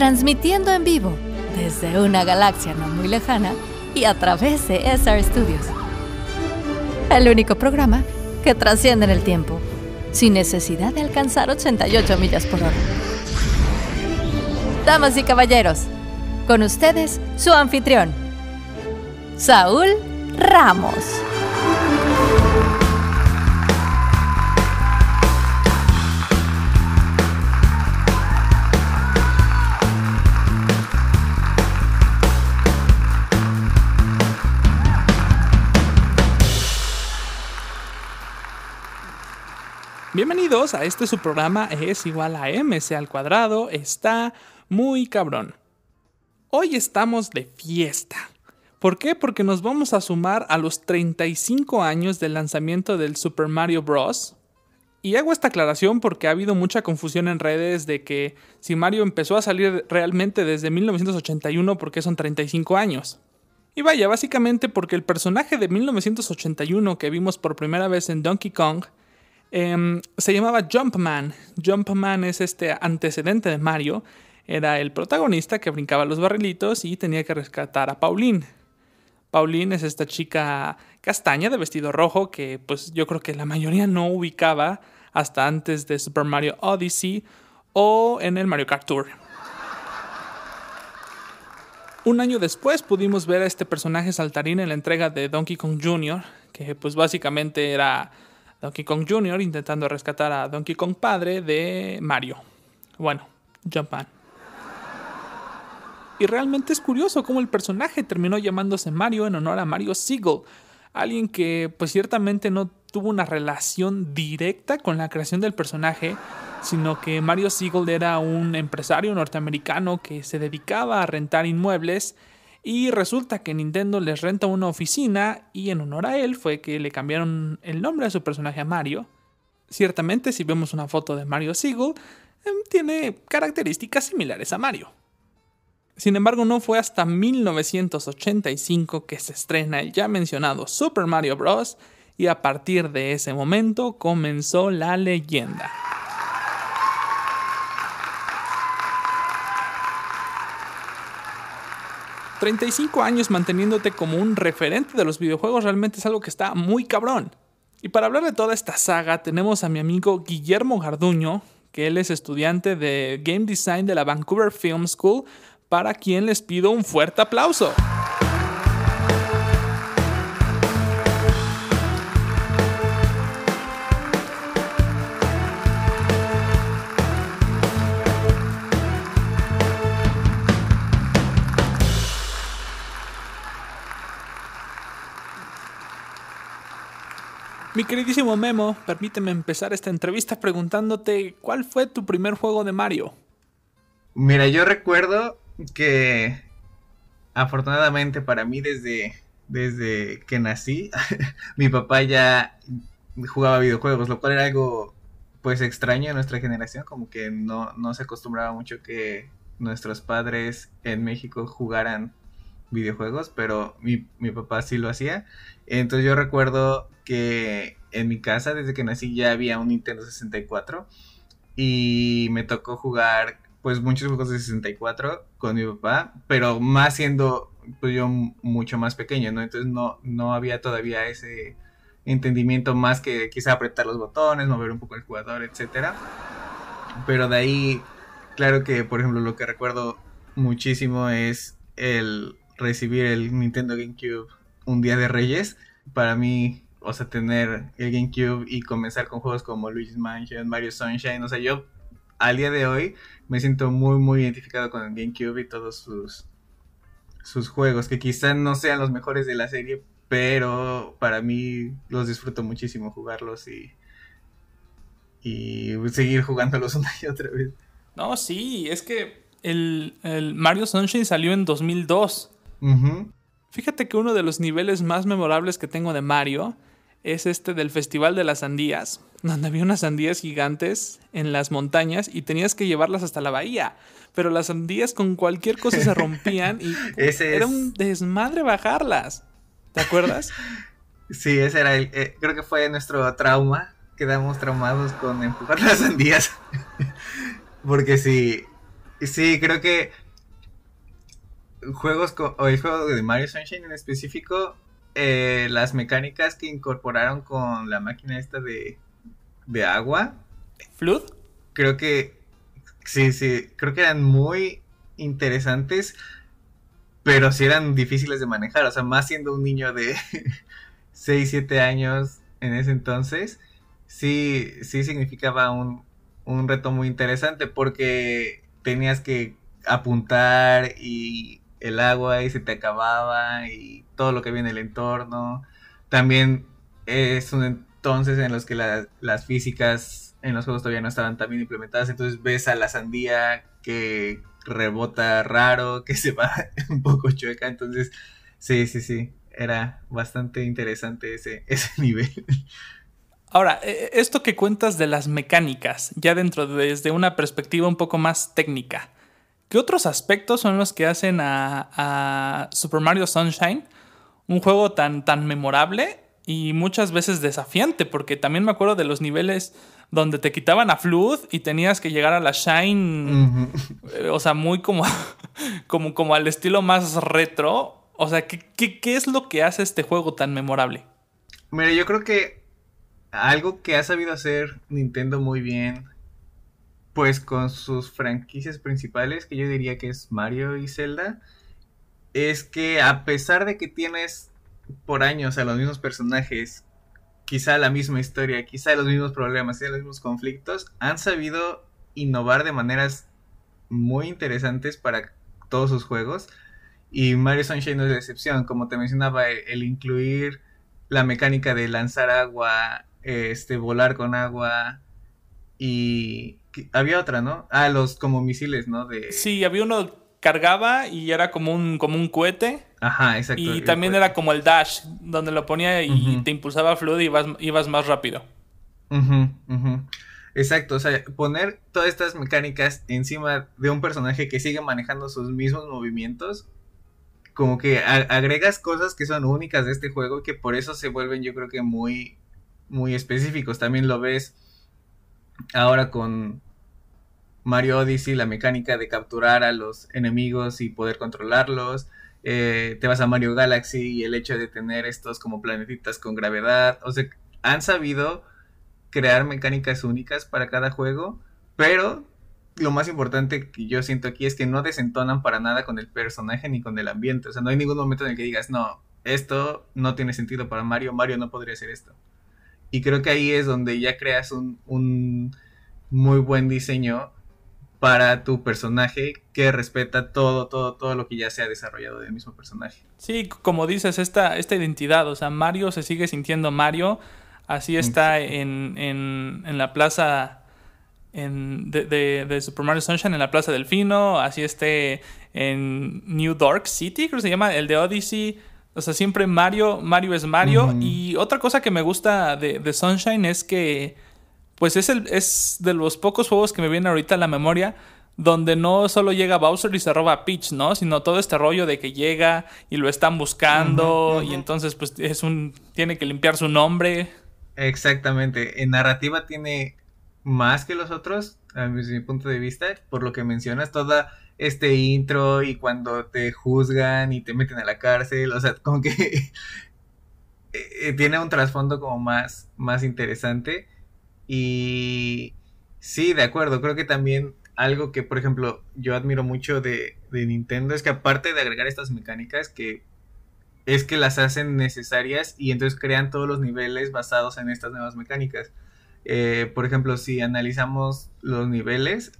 transmitiendo en vivo desde una galaxia no muy lejana y a través de SR Studios. El único programa que trasciende en el tiempo, sin necesidad de alcanzar 88 millas por hora. Damas y caballeros, con ustedes su anfitrión, Saúl Ramos. Bienvenidos a este su programa es igual a MC al cuadrado, está muy cabrón. Hoy estamos de fiesta. ¿Por qué? Porque nos vamos a sumar a los 35 años del lanzamiento del Super Mario Bros. Y hago esta aclaración porque ha habido mucha confusión en redes de que si Mario empezó a salir realmente desde 1981 porque son 35 años. Y vaya, básicamente porque el personaje de 1981 que vimos por primera vez en Donkey Kong Em, se llamaba Jumpman. Jumpman es este antecedente de Mario. Era el protagonista que brincaba los barrilitos y tenía que rescatar a Pauline. Pauline es esta chica castaña de vestido rojo que pues yo creo que la mayoría no ubicaba hasta antes de Super Mario Odyssey o en el Mario Kart Tour. Un año después pudimos ver a este personaje saltarín en la entrega de Donkey Kong Jr., que pues básicamente era Donkey Kong Jr. intentando rescatar a Donkey Kong padre de Mario. Bueno, Jumpman. Y realmente es curioso cómo el personaje terminó llamándose Mario en honor a Mario Siegel, alguien que pues ciertamente no tuvo una relación directa con la creación del personaje, sino que Mario Siegel era un empresario norteamericano que se dedicaba a rentar inmuebles y resulta que Nintendo les renta una oficina y en honor a él fue que le cambiaron el nombre a su personaje a Mario. Ciertamente, si vemos una foto de Mario Siegel, em, tiene características similares a Mario. Sin embargo, no fue hasta 1985 que se estrena el ya mencionado Super Mario Bros. y a partir de ese momento comenzó la leyenda. 35 años manteniéndote como un referente de los videojuegos realmente es algo que está muy cabrón. Y para hablar de toda esta saga tenemos a mi amigo Guillermo Garduño, que él es estudiante de Game Design de la Vancouver Film School, para quien les pido un fuerte aplauso. Mi queridísimo Memo, permíteme empezar esta entrevista preguntándote cuál fue tu primer juego de Mario. Mira, yo recuerdo que afortunadamente para mí desde, desde que nací, mi papá ya jugaba videojuegos, lo cual era algo pues extraño en nuestra generación, como que no, no se acostumbraba mucho que nuestros padres en México jugaran videojuegos, pero mi, mi papá sí lo hacía. Entonces yo recuerdo que en mi casa desde que nací ya había un Nintendo 64 y me tocó jugar pues muchos juegos de 64 con mi papá, pero más siendo pues yo mucho más pequeño, ¿no? Entonces no, no había todavía ese entendimiento más que quizá apretar los botones, mover un poco el jugador, etcétera. Pero de ahí, claro que por ejemplo lo que recuerdo muchísimo es el recibir el Nintendo GameCube un día de Reyes. Para mí o sea, tener el GameCube y comenzar con juegos como Luigi's Mansion, Mario Sunshine, o sea, yo al día de hoy me siento muy, muy identificado con el GameCube y todos sus, sus juegos, que quizás no sean los mejores de la serie, pero para mí los disfruto muchísimo jugarlos y, y seguir jugándolos una y otra vez. No, sí, es que el, Mario Sunshine salió en 2002. Fíjate que uno de los niveles más memorables que tengo de Mario es este del Festival de las Sandías, donde había unas sandías gigantes en las montañas y tenías que llevarlas hasta la bahía. Pero las sandías con cualquier cosa se rompían y era un desmadre bajarlas. ¿Te acuerdas? Sí, ese era el. Eh, creo que fue nuestro trauma. Quedamos traumados con empujar las sandías. Porque sí. Sí, creo que juegos o el juego de Mario Sunshine en específico, eh, las mecánicas que incorporaron con la máquina esta de, de agua. ¿Flood? Creo que sí, sí, creo que eran muy interesantes, pero sí eran difíciles de manejar, o sea, más siendo un niño de 6, 7 años en ese entonces, sí, sí significaba un, un reto muy interesante porque tenías que apuntar y el agua y se te acababa y todo lo que viene en el entorno. También es un entonces en los que las físicas en los juegos todavía no estaban tan bien implementadas, entonces ves a la sandía que rebota raro, que se va un poco chueca, entonces sí, sí, sí, era bastante interesante ese, ese nivel. Ahora, e, e, esto que cuentas de las mecánicas, ya dentro desde una perspectiva un poco más técnica, ¿qué otros aspectos son los que hacen a, Super Mario Sunshine un juego tan, tan memorable y muchas veces desafiante? Porque también me acuerdo de los niveles donde te quitaban a Flood y tenías que llegar a la Shine, eh, o sea, muy como, como, como al estilo más retro. O sea, ¿qué, ¿qué, qué es lo que hace este juego tan memorable? Mira, yo creo que algo que ha sabido hacer Nintendo muy bien, pues con sus franquicias principales, que yo diría que es Mario y Zelda, es que a pesar de que tienes por años a los mismos personajes, quizá la misma historia, quizá los mismos problemas, quizá los mismos conflictos, han sabido innovar de maneras muy interesantes para todos sus juegos. Y Mario Sunshine no es la excepción. Como te mencionaba, el incluir la mecánica de lanzar agua este, volar con agua y había otra, ¿no? Ah, los como misiles, ¿no? De... Sí, había uno cargaba y era como un, como un cohete. Ajá, exacto. Y también era como el dash, donde lo ponía y te impulsaba fluid y ibas, ibas más rápido. Exacto, o sea, poner todas estas mecánicas encima de un personaje que sigue manejando sus mismos movimientos, como que agregas cosas que son únicas de este juego que por eso se vuelven yo creo que muy muy específicos. También lo ves ahora con Mario Odyssey, la mecánica de capturar a los enemigos y poder controlarlos. Eh, te vas a Mario Galaxy y el hecho de tener estos como planetitas con gravedad. O sea, han sabido crear mecánicas únicas para cada juego, pero lo más importante que yo siento aquí es que no desentonan para nada con el personaje ni con el ambiente. O sea, no hay ningún momento en el que digas, no, esto no tiene sentido para Mario, Mario no podría hacer esto. Y creo que ahí es donde ya creas un, muy buen diseño para tu personaje que respeta todo, todo, todo lo que ya se ha desarrollado del mismo personaje. Sí, como dices, esta, esta identidad, o sea, Mario se sigue sintiendo Mario, así está en, en, en, la plaza en, de, de, Super Mario Sunshine, en la plaza Delfino, así esté en New Dark City, creo que se llama, el de Odyssey, o sea, siempre Mario, Mario es Mario. Y otra cosa que me gusta de, Sunshine es que, pues es, el, es de los pocos juegos que me vienen ahorita a la memoria donde no solo llega Bowser y se roba a Peach, ¿no? Sino todo este rollo de que llega y lo están buscando y entonces pues es un tiene que limpiar su nombre. Exactamente. En narrativa tiene más que los otros, desde mi punto de vista, por lo que mencionas, toda este intro y cuando te juzgan y te meten a la cárcel, o sea, como que eh, tiene un trasfondo como más, más interesante. Y sí, de acuerdo, creo que también algo que, por ejemplo, yo admiro mucho de, de Nintendo es que aparte de agregar estas mecánicas, que es que las hacen necesarias y entonces crean todos los niveles basados en estas nuevas mecánicas. Eh, por ejemplo, si analizamos los niveles,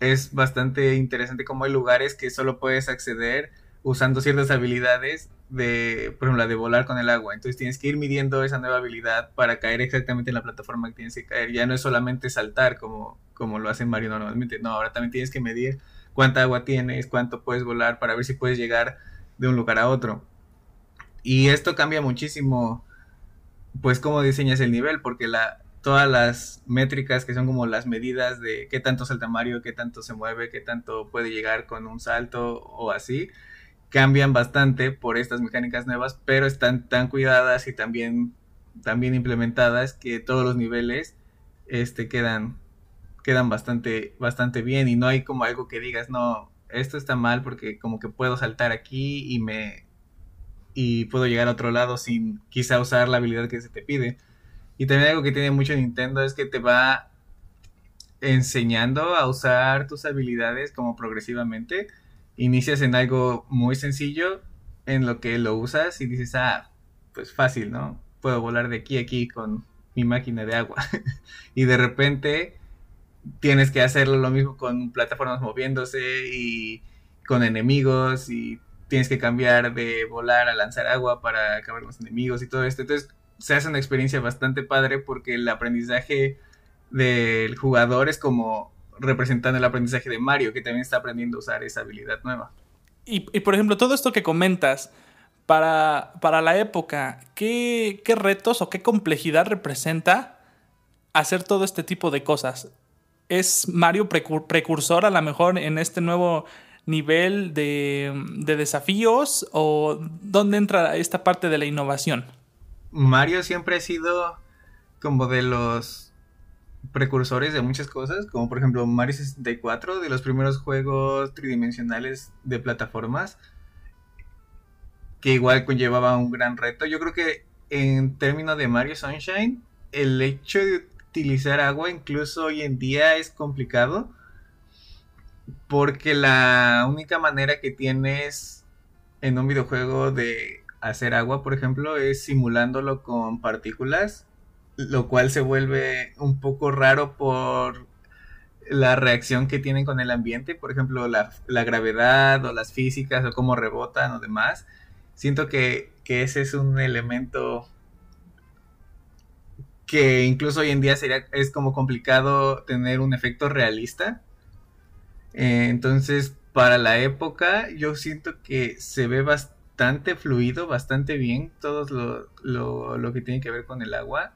es bastante interesante como hay lugares que solo puedes acceder usando ciertas habilidades de, por ejemplo, la de volar con el agua. Entonces tienes que ir midiendo esa nueva habilidad para caer exactamente en la plataforma que tienes que caer. Ya no es solamente saltar como, como lo hace Mario normalmente. No, ahora también tienes que medir cuánta agua tienes, cuánto puedes volar para ver si puedes llegar de un lugar a otro. Y esto cambia muchísimo, pues, cómo diseñas el nivel, porque la, todas las métricas que son como las medidas de qué tanto salta Mario, qué tanto se mueve, qué tanto puede llegar con un salto o así, cambian bastante por estas mecánicas nuevas, pero están tan cuidadas y también, también implementadas que todos los niveles este, quedan quedan bastante, bastante bien y no hay como algo que digas, no, esto está mal porque como que puedo saltar aquí y me y puedo llegar a otro lado sin quizá usar la habilidad que se te pide. Y también algo que tiene mucho Nintendo es que te va enseñando a usar tus habilidades como progresivamente. Inicias en algo muy sencillo en lo que lo usas y dices, ah, pues fácil, ¿no? Puedo volar de aquí a aquí con mi máquina de agua. y de repente tienes que hacerlo lo mismo con plataformas moviéndose y con enemigos y tienes que cambiar de volar a lanzar agua para acabar con los enemigos y todo esto. Entonces se hace una experiencia bastante padre porque el aprendizaje del jugador es como representando el aprendizaje de Mario, que también está aprendiendo a usar esa habilidad nueva. Y, por ejemplo, todo esto que comentas, para, para la época, ¿qué, ¿qué retos o qué complejidad representa hacer todo este tipo de cosas? ¿Es Mario precursor a lo mejor en este nuevo nivel de, desafíos o dónde entra esta parte de la innovación? Mario siempre ha sido como de los precursores de muchas cosas, como por ejemplo Mario 64, de los primeros juegos tridimensionales de plataformas, que igual conllevaba un gran reto. Yo creo que en términos de Mario Sunshine, el hecho de utilizar agua incluso hoy en día es complicado porque la única manera que tienes en un videojuego de hacer agua, por ejemplo, es simulándolo con partículas, lo cual se vuelve un poco raro por la reacción que tienen con el ambiente, por ejemplo, la, gravedad o las físicas o cómo rebotan o demás. Siento que, que ese es un elemento que incluso hoy en día sería, es como complicado tener un efecto realista eh, entonces, para la época, yo siento que se ve bastante fluido, bastante bien todo lo, lo, que tiene que ver con el agua.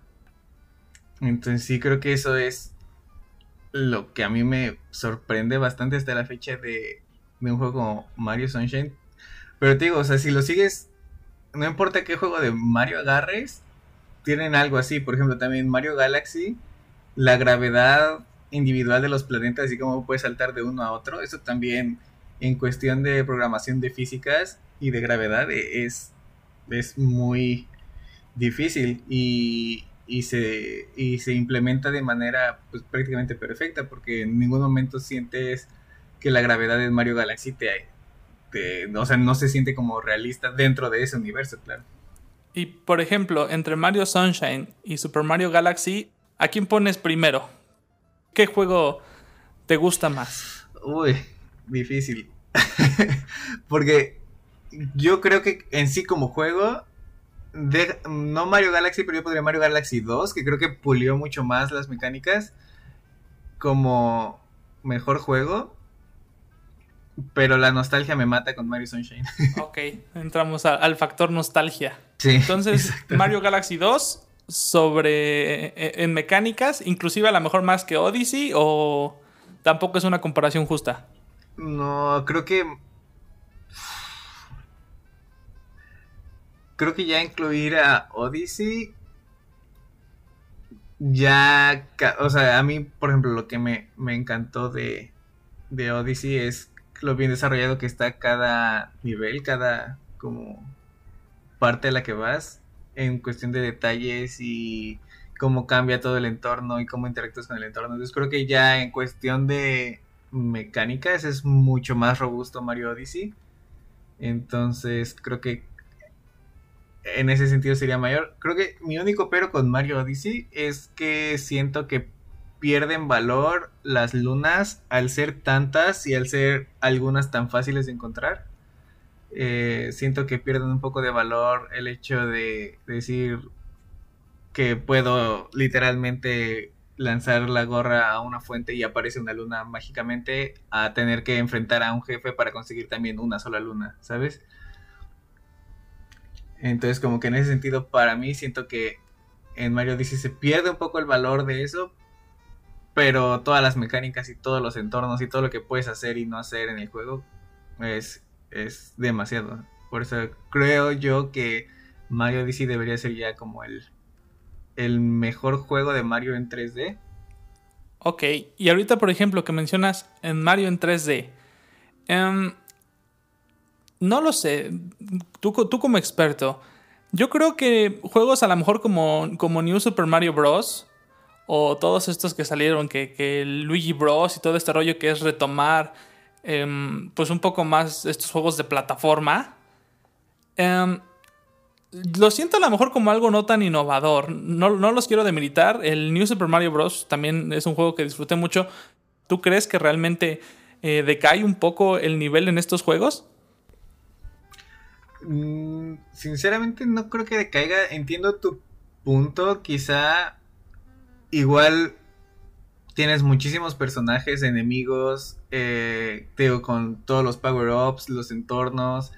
Entonces, sí, creo que eso es lo que a mí me sorprende bastante hasta la fecha de, de un juego como Mario Sunshine. Pero te digo, o sea, si lo sigues, no importa qué juego de Mario agarres, tienen algo así. Por ejemplo, también Mario Galaxy, la gravedad individual de los planetas y cómo puedes saltar de uno a otro. Eso también en cuestión de programación de físicas y de gravedad e, es, es muy difícil y, y, se, y se implementa de manera pues, prácticamente perfecta porque en ningún momento sientes que la gravedad de Mario Galaxy te, te, o sea, no se siente como realista dentro de ese universo, claro. Y por ejemplo, entre Mario Sunshine y Super Mario Galaxy, ¿a quién pones primero? ¿Qué juego te gusta más? Uy, difícil. Porque yo creo que en sí como juego, de, no Mario Galaxy, pero yo podría Mario Galaxy 2, que creo que pulió mucho más las mecánicas como mejor juego. Pero la nostalgia me mata con Mario Sunshine. ok, entramos al factor nostalgia. Sí. Entonces, Mario Galaxy 2 sobre e, en mecánicas, inclusive a lo mejor más que Odyssey o tampoco es una comparación justa. No, creo que creo que ya incluir a Odyssey ya, o sea, a mí, por ejemplo, lo que me, me encantó de, de Odyssey es lo bien desarrollado que está cada nivel, cada como parte a la que vas en cuestión de detalles y cómo cambia todo el entorno y cómo interactúas con el entorno. Entonces creo que ya en cuestión de mecánicas es mucho más robusto Mario Odyssey. Entonces creo que en ese sentido sería mayor. Creo que mi único pero con Mario Odyssey es que siento que pierden valor las lunas al ser tantas y al ser algunas tan fáciles de encontrar. Eh, siento que pierden un poco de valor el hecho de decir que puedo literalmente lanzar la gorra a una fuente y aparece una luna mágicamente a tener que enfrentar a un jefe para conseguir también una sola luna, ¿sabes? Entonces como que en ese sentido para mí siento que en Mario Odyssey se pierde un poco el valor de eso, pero todas las mecánicas y todos los entornos y todo lo que puedes hacer y no hacer en el juego es es demasiado. Por eso creo yo que Mario Odyssey debería ser ya como el, el mejor juego de Mario en 3D. Ok, y ahorita por ejemplo que mencionas en Mario en 3D. Em, no lo sé, tú, tú, como experto, yo creo que juegos a lo mejor como, como New Super Mario Bros. o todos estos que salieron, que, que Luigi Bros. y todo este rollo que es retomar em, pues un poco más estos juegos de plataforma. Em, lo siento a lo mejor como algo no tan innovador. No, los quiero demilitar. El New Super Mario Bros. también es un juego que disfruté mucho. ¿Tú crees que realmente eh, decae un poco el nivel en estos juegos? Mm, sinceramente no creo que decaiga. Entiendo tu punto. Quizá igual tienes muchísimos personajes, enemigos, eh, con todos los power-ups, los entornos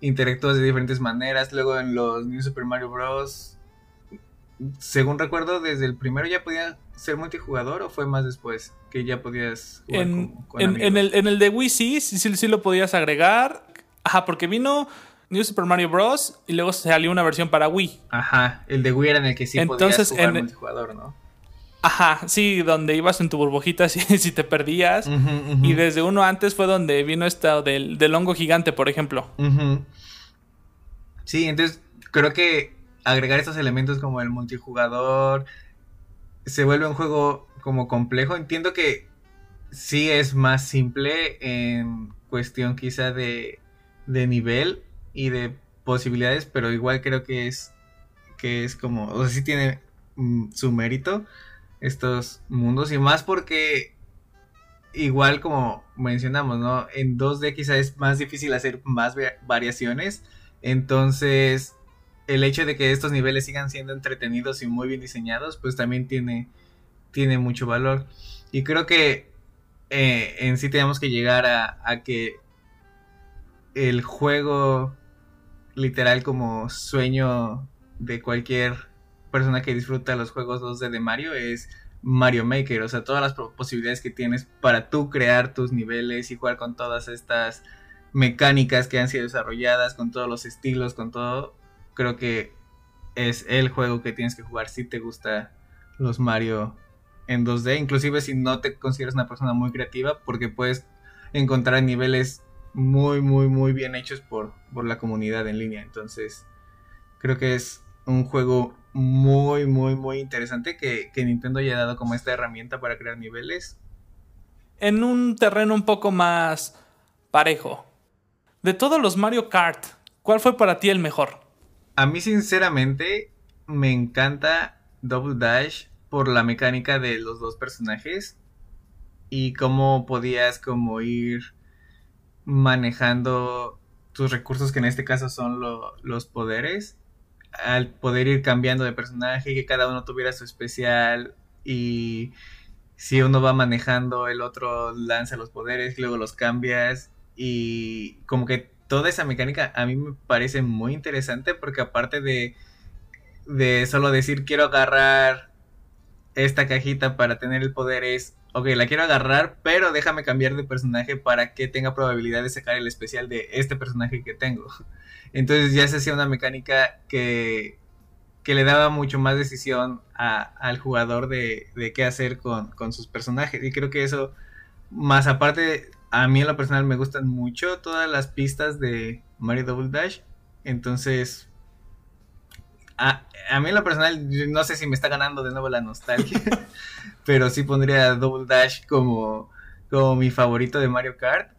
interactúas de diferentes maneras. Luego en los New Super Mario Bros. Según recuerdo, desde el primero ya podía ser multijugador o fue más después que ya podías jugar en, con, en, el, en el de Wii sí, sí, sí, lo podías agregar. Ajá, porque vino New Super Mario Bros. y luego salió una versión para Wii. Ajá, el de Wii era en el que sí Entonces, podías jugar multijugador, ¿no? Ajá, sí, donde ibas en tu burbujita si, si te perdías. Y desde uno antes fue donde vino esto del, del hongo gigante, por ejemplo. Sí, entonces creo que agregar estos elementos como el multijugador se vuelve un juego como complejo. Entiendo que sí es más simple en cuestión quizá de, de nivel y de posibilidades, pero igual creo que es que es como, o sea, sí tiene mm, su mérito estos mundos y más porque igual como mencionamos, ¿no? En 2D quizá es más difícil hacer más variaciones, entonces el hecho de que estos niveles sigan siendo entretenidos y muy bien diseñados, pues también tiene, tiene mucho valor. Y creo que eh, en sí tenemos que llegar a, a que el juego literal como sueño de cualquier persona que disfruta los juegos 2D de Mario es Mario Maker, o sea, todas las posibilidades que tienes para tú crear tus niveles y jugar con todas estas mecánicas que han sido desarrolladas, con todos los estilos, con todo, creo que es el juego que tienes que jugar si te gusta los Mario en 2D, inclusive si no te consideras una persona muy creativa, porque puedes encontrar niveles muy, muy, muy bien hechos por, por la comunidad en línea. Entonces, creo que es un juego muy, muy, muy interesante que, Nintendo haya dado como esta herramienta para crear niveles. En un terreno un poco más parejo. De todos los Mario Kart, ¿cuál fue para ti el mejor? A mí sinceramente me encanta Double Dash por la mecánica de los dos personajes y cómo podías como ir manejando tus recursos que en este caso son los poderes al poder ir cambiando de personaje, que cada uno tuviera su especial y si uno va manejando, el otro lanza los poderes, y luego los cambias y como que toda esa mecánica a mí me parece muy interesante porque aparte de, de solo decir quiero agarrar esta cajita para tener el poder es, ok, la quiero agarrar, pero déjame cambiar de personaje para que tenga probabilidad de sacar el especial de este personaje que tengo. Entonces ya se hacía una mecánica que, que le daba mucho más decisión al jugador de, qué hacer con, sus personajes. Y creo que eso, más aparte, a mí en lo personal me gustan mucho todas las pistas de Mario Double Dash. Entonces, a, a, mí en lo personal, no sé si me está ganando de nuevo la nostalgia, pero sí pondría Double Dash como, como mi favorito de Mario Kart.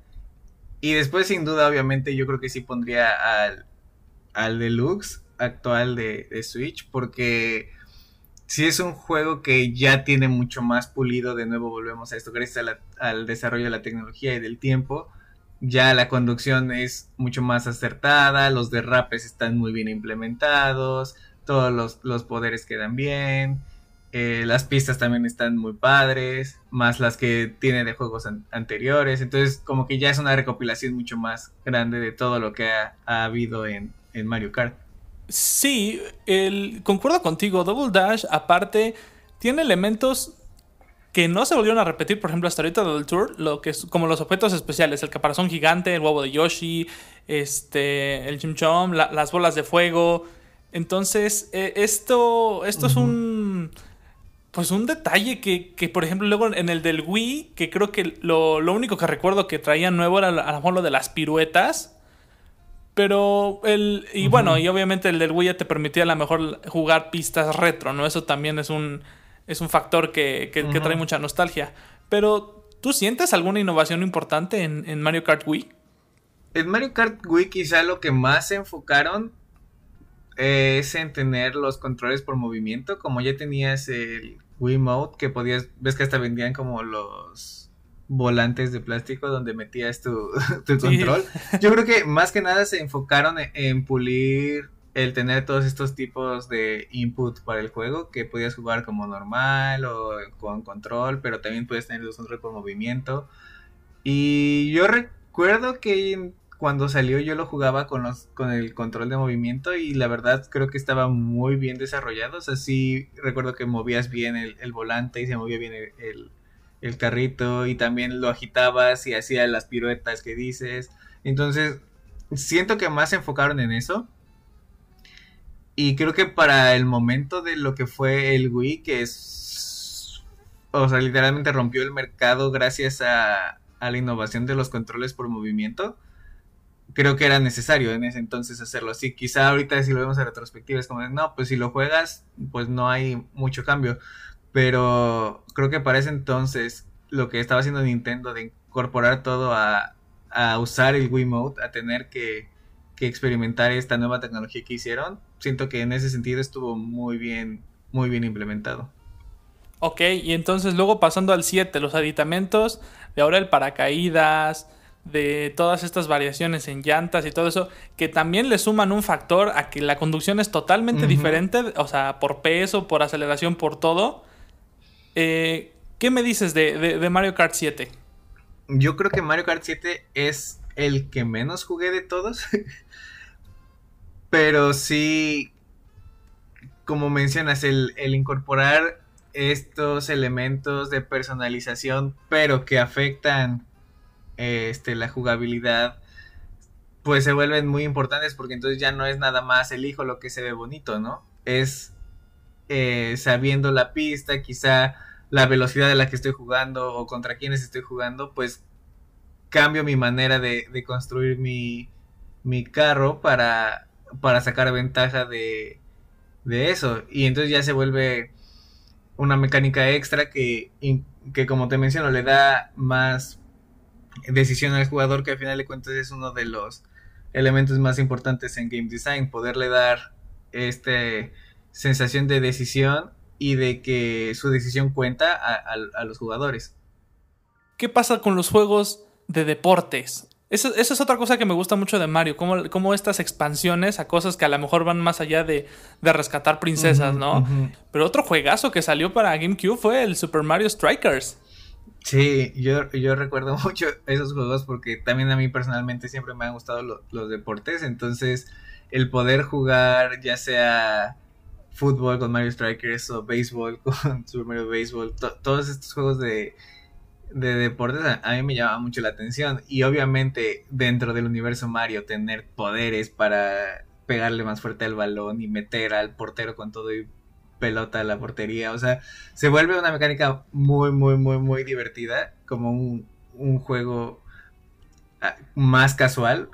Y después, sin duda, obviamente, yo creo que sí pondría al, al deluxe actual de, Switch, porque si es un juego que ya tiene mucho más pulido. De nuevo, volvemos a esto, gracias al desarrollo de la tecnología y del tiempo. Ya la conducción es mucho más acertada, los derrapes están muy bien implementados, todos los, los poderes quedan bien. Eh, las pistas también están muy padres, más las que tiene de juegos anteriores. Entonces, como que ya es una recopilación mucho más grande de todo lo que ha, habido en, Mario Kart. Sí, el, concuerdo contigo. Double Dash, aparte, tiene elementos que no se volvieron a repetir, por ejemplo, hasta ahorita del Tour, lo que como los objetos especiales, el caparazón gigante, el huevo de Yoshi, este, el Chim las bolas de fuego. Entonces, eh, esto, esto es un pues un detalle que, que, por ejemplo, luego en el del Wii, que creo que lo, lo único que recuerdo que traía nuevo era a lo mejor lo de las piruetas. Pero el. Y bueno, y obviamente el del Wii ya te permitía a lo mejor jugar pistas retro, ¿no? Eso también es un. Es un factor que, que, trae mucha nostalgia. Pero, ¿tú sientes alguna innovación importante en, en Mario Kart Wii? En Mario Kart Wii quizá lo que más se enfocaron es en tener los controles por movimiento. Como ya tenías el Wii Mode, que podías, ves que hasta vendían como los volantes de plástico donde metías tu, control. Yo creo que más que nada se enfocaron en, pulir el tener todos estos tipos de input para el juego, que podías jugar como normal o con control, pero también puedes tener los controles por movimiento. Y yo recuerdo que cuando salió yo lo jugaba con los con el control de movimiento y la verdad creo que estaba muy bien desarrollado. O sea, sí recuerdo que movías bien el, volante y se movía bien el, el, carrito y también lo agitabas y hacía las piruetas que dices. Entonces, siento que más se enfocaron en eso. Y creo que para el momento de lo que fue el Wii, que es... O sea, literalmente rompió el mercado gracias a, a la innovación de los controles por movimiento creo que era necesario en ese entonces hacerlo así. Quizá ahorita si lo vemos a retrospectiva es como, no, pues si lo juegas, pues no hay mucho cambio. Pero creo que para ese entonces lo que estaba haciendo Nintendo de incorporar todo a, a usar el Wii Mode, a tener que, que, experimentar esta nueva tecnología que hicieron, siento que en ese sentido estuvo muy bien, muy bien implementado. Ok, y entonces luego pasando al 7, los aditamentos, de ahora el paracaídas, de todas estas variaciones en llantas y todo eso, que también le suman un factor a que la conducción es totalmente diferente, o sea, por peso, por aceleración, por todo. Eh, ¿Qué me dices de, Mario Kart 7? Yo creo que Mario Kart 7 es el que menos jugué de todos. Pero sí, como mencionas, el, el incorporar estos elementos de personalización, pero que afectan este, la jugabilidad, pues se vuelven muy importantes porque entonces ya no es nada más elijo lo que se ve bonito, ¿no? Es eh, sabiendo la pista, quizá la velocidad de la que estoy jugando o contra quienes estoy jugando, pues cambio mi manera de, construir mi, mi carro para, para sacar ventaja de, de eso. Y entonces ya se vuelve una mecánica extra que, que como te menciono, le da más decisión al jugador que al final de cuentas es uno de los elementos más importantes en game design, poderle dar este sensación de decisión y de que su decisión cuenta a, los jugadores. ¿Qué pasa con los juegos de deportes? Esa, es otra cosa que me gusta mucho de Mario, como, estas expansiones a cosas que a lo mejor van más allá de, rescatar princesas, ¿no? Pero otro juegazo que salió para GameCube fue el Super Mario Strikers. Sí, yo, yo recuerdo mucho esos juegos porque también a mí personalmente siempre me han gustado los deportes, entonces el poder jugar ya sea fútbol con Mario Strikers o béisbol con Super Mario Baseball, todos estos juegos de, de deportes a, a, mí me llama mucho la atención. Y obviamente dentro del universo Mario tener poderes para pegarle más fuerte al balón y meter al portero con todo y pelota a la portería. O sea, se vuelve una mecánica muy, muy, muy, muy divertida. Como un, un juego ah, más casual.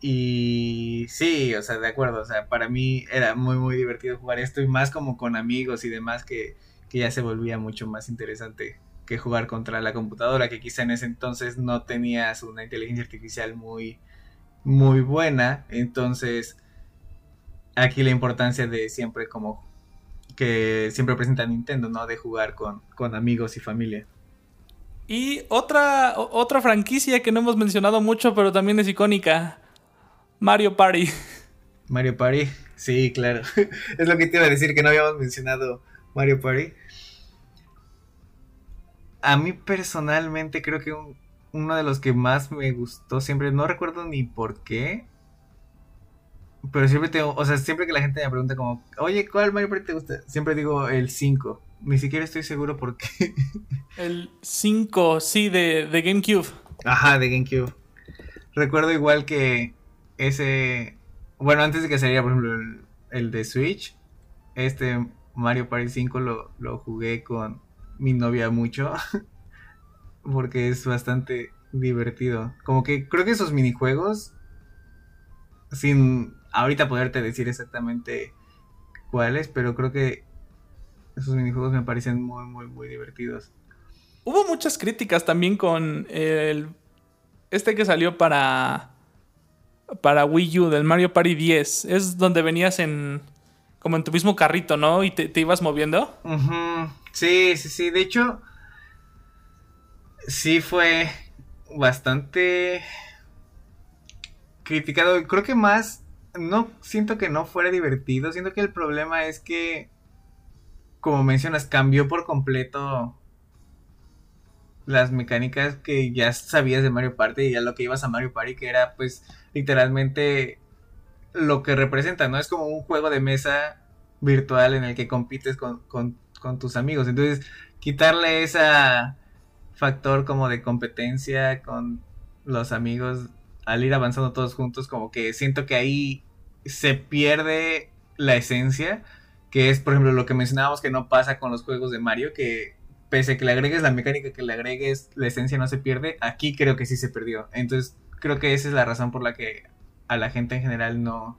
Y sí, o sea, de acuerdo. O sea, para mí era muy, muy divertido jugar esto. Y más como con amigos y demás que, que ya se volvía mucho más interesante que jugar contra la computadora. Que quizá en ese entonces no tenías una inteligencia artificial muy, muy buena. Entonces, aquí la importancia de siempre como que siempre presenta Nintendo, ¿no? De jugar con, con amigos y familia. Y otra, otra franquicia que no hemos mencionado mucho, pero también es icónica. Mario Party. Mario Party, sí, claro. es lo que te iba a decir, que no habíamos mencionado Mario Party. A mí personalmente creo que uno de los que más me gustó siempre, no recuerdo ni por qué, pero siempre tengo, o sea, siempre que la gente me pregunta como, oye, ¿cuál Mario Party te gusta? Siempre digo el 5. Ni siquiera estoy seguro por qué. El 5, sí, de, de GameCube. Ajá, de GameCube. Recuerdo igual que ese... Bueno, antes de que saliera, por ejemplo, el, de Switch, este Mario Party 5 lo, lo jugué con mi novia mucho. porque es bastante divertido. Como que creo que esos minijuegos, sin ahorita poderte decir exactamente cuáles, pero creo que esos minijuegos me parecen muy, muy, muy divertidos. Hubo muchas críticas también con el. Este que salió para. Para Wii U, del Mario Party 10. Es donde venías en. Como en tu mismo carrito, ¿no? Y te, ibas moviendo. Sí, sí, sí. De hecho. Sí fue bastante criticado. Creo que más. No siento que no fuera divertido. Siento que el problema es que. Como mencionas, cambió por completo las mecánicas que ya sabías de Mario Party y a lo que ibas a Mario Party, que era pues literalmente lo que representa, ¿no? Es como un juego de mesa virtual en el que compites con, tus amigos. Entonces, quitarle ese factor como de competencia con los amigos al ir avanzando todos juntos, como que siento que ahí se pierde la esencia, que es, por ejemplo, lo que mencionábamos que no pasa con los juegos de Mario, que pese a que le agregues la mecánica, que le agregues la esencia no se pierde, aquí creo que sí se perdió. Entonces creo que esa es la razón por la que a la gente en general no,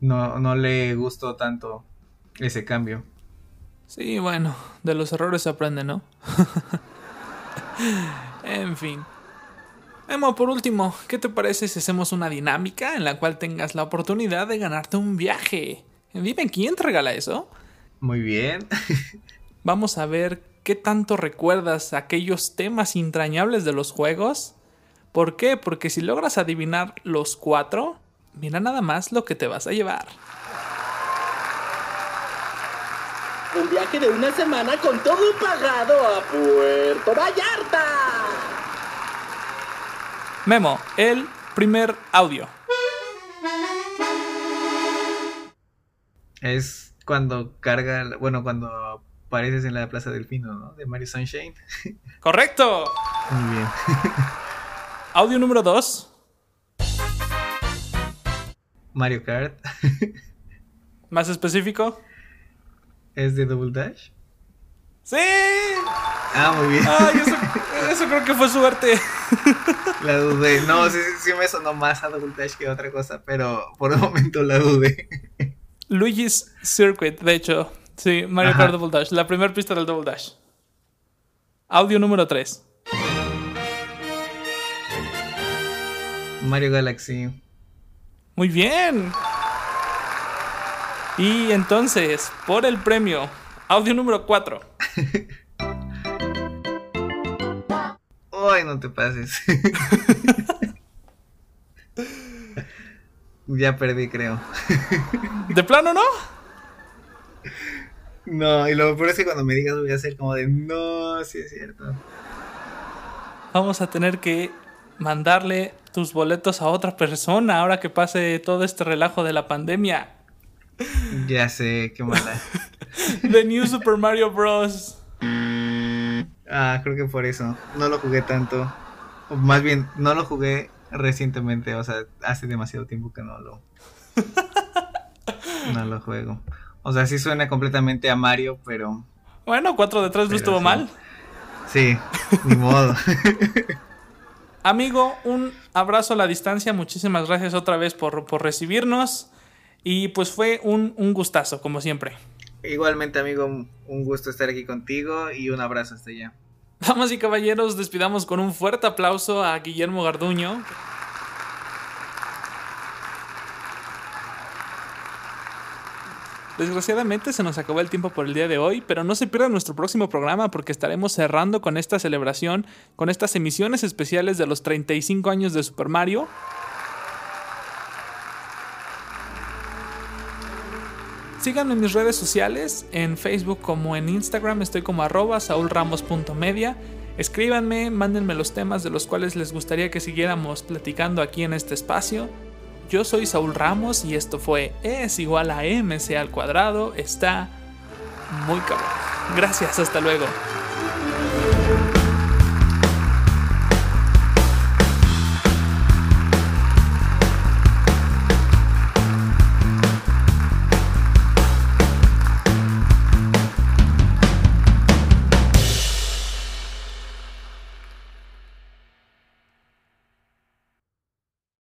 no, no le gustó tanto ese cambio. Sí, bueno, de los errores se aprende, ¿no? en fin. Emo, por último, ¿qué te parece si hacemos una dinámica en la cual tengas la oportunidad de ganarte un viaje? Dime, ¿quién te regala eso? Muy bien. Vamos a ver ¿Qué tanto recuerdas aquellos temas entrañables de los juegos? ¿Por qué? Porque si logras adivinar los cuatro, mira nada más lo que te vas a llevar. Un viaje de una semana con todo pagado a Puerto Vallarta. Memo, el primer audio. Es cuando carga, bueno, cuando pareces en la Plaza del Pino, ¿no? De Mario Sunshine. ¡Correcto! Muy bien. Audio número 2. Mario Kart. ¿Más específico? ¿Es de Double Dash? ¡Sí! Ah, muy bien. Ay, eso, creo que fue suerte. La dudé. No, sí, sí me sonó más a Double Dash que otra cosa, pero por el momento la dudé. Luigi's Circuit, de hecho. Sí, Mario Kart Double Dash, la primera pista del Double Dash. Audio número 3. Mario Galaxy. Muy bien. Y entonces, por el premio, audio número 4. Ay, no te pases. ya perdí, creo. ¿De plano no? No, y lo peor es que cuando me digas voy a hacer como de no, sí es cierto. Vamos a tener que mandarle tus boletos a otra persona ahora que pase todo este relajo de la pandemia. Ya sé, qué mala. The New Super Mario Bros. Ah, creo que por eso. No lo jugué tanto. O más bien, no lo jugué recientemente. O sea, hace demasiado tiempo que no lo. No lo juego. O sea, sí suena completamente a Mario, pero. Bueno, 4 de 3 no estuvo mal. Sí, ni modo. Amigo, un abrazo a la distancia. Muchísimas gracias otra vez por, recibirnos. Y pues fue un, un, gustazo, como siempre. Igualmente, amigo, un gusto estar aquí contigo y un abrazo hasta allá. Damas y caballeros, despidamos con un fuerte aplauso a Guillermo Garduño. Desgraciadamente se nos acabó el tiempo por el día de hoy, pero no se pierdan nuestro próximo programa porque estaremos cerrando con esta celebración, con estas emisiones especiales de los 35 años de Super Mario. Síganme en mis redes sociales, en Facebook como en Instagram, estoy como arroba saulramos.media. Escríbanme, mándenme los temas de los cuales les gustaría que siguiéramos platicando aquí en este espacio. Yo soy Saúl Ramos y esto fue es igual a mc al cuadrado. Está muy cabrón. Gracias, hasta luego.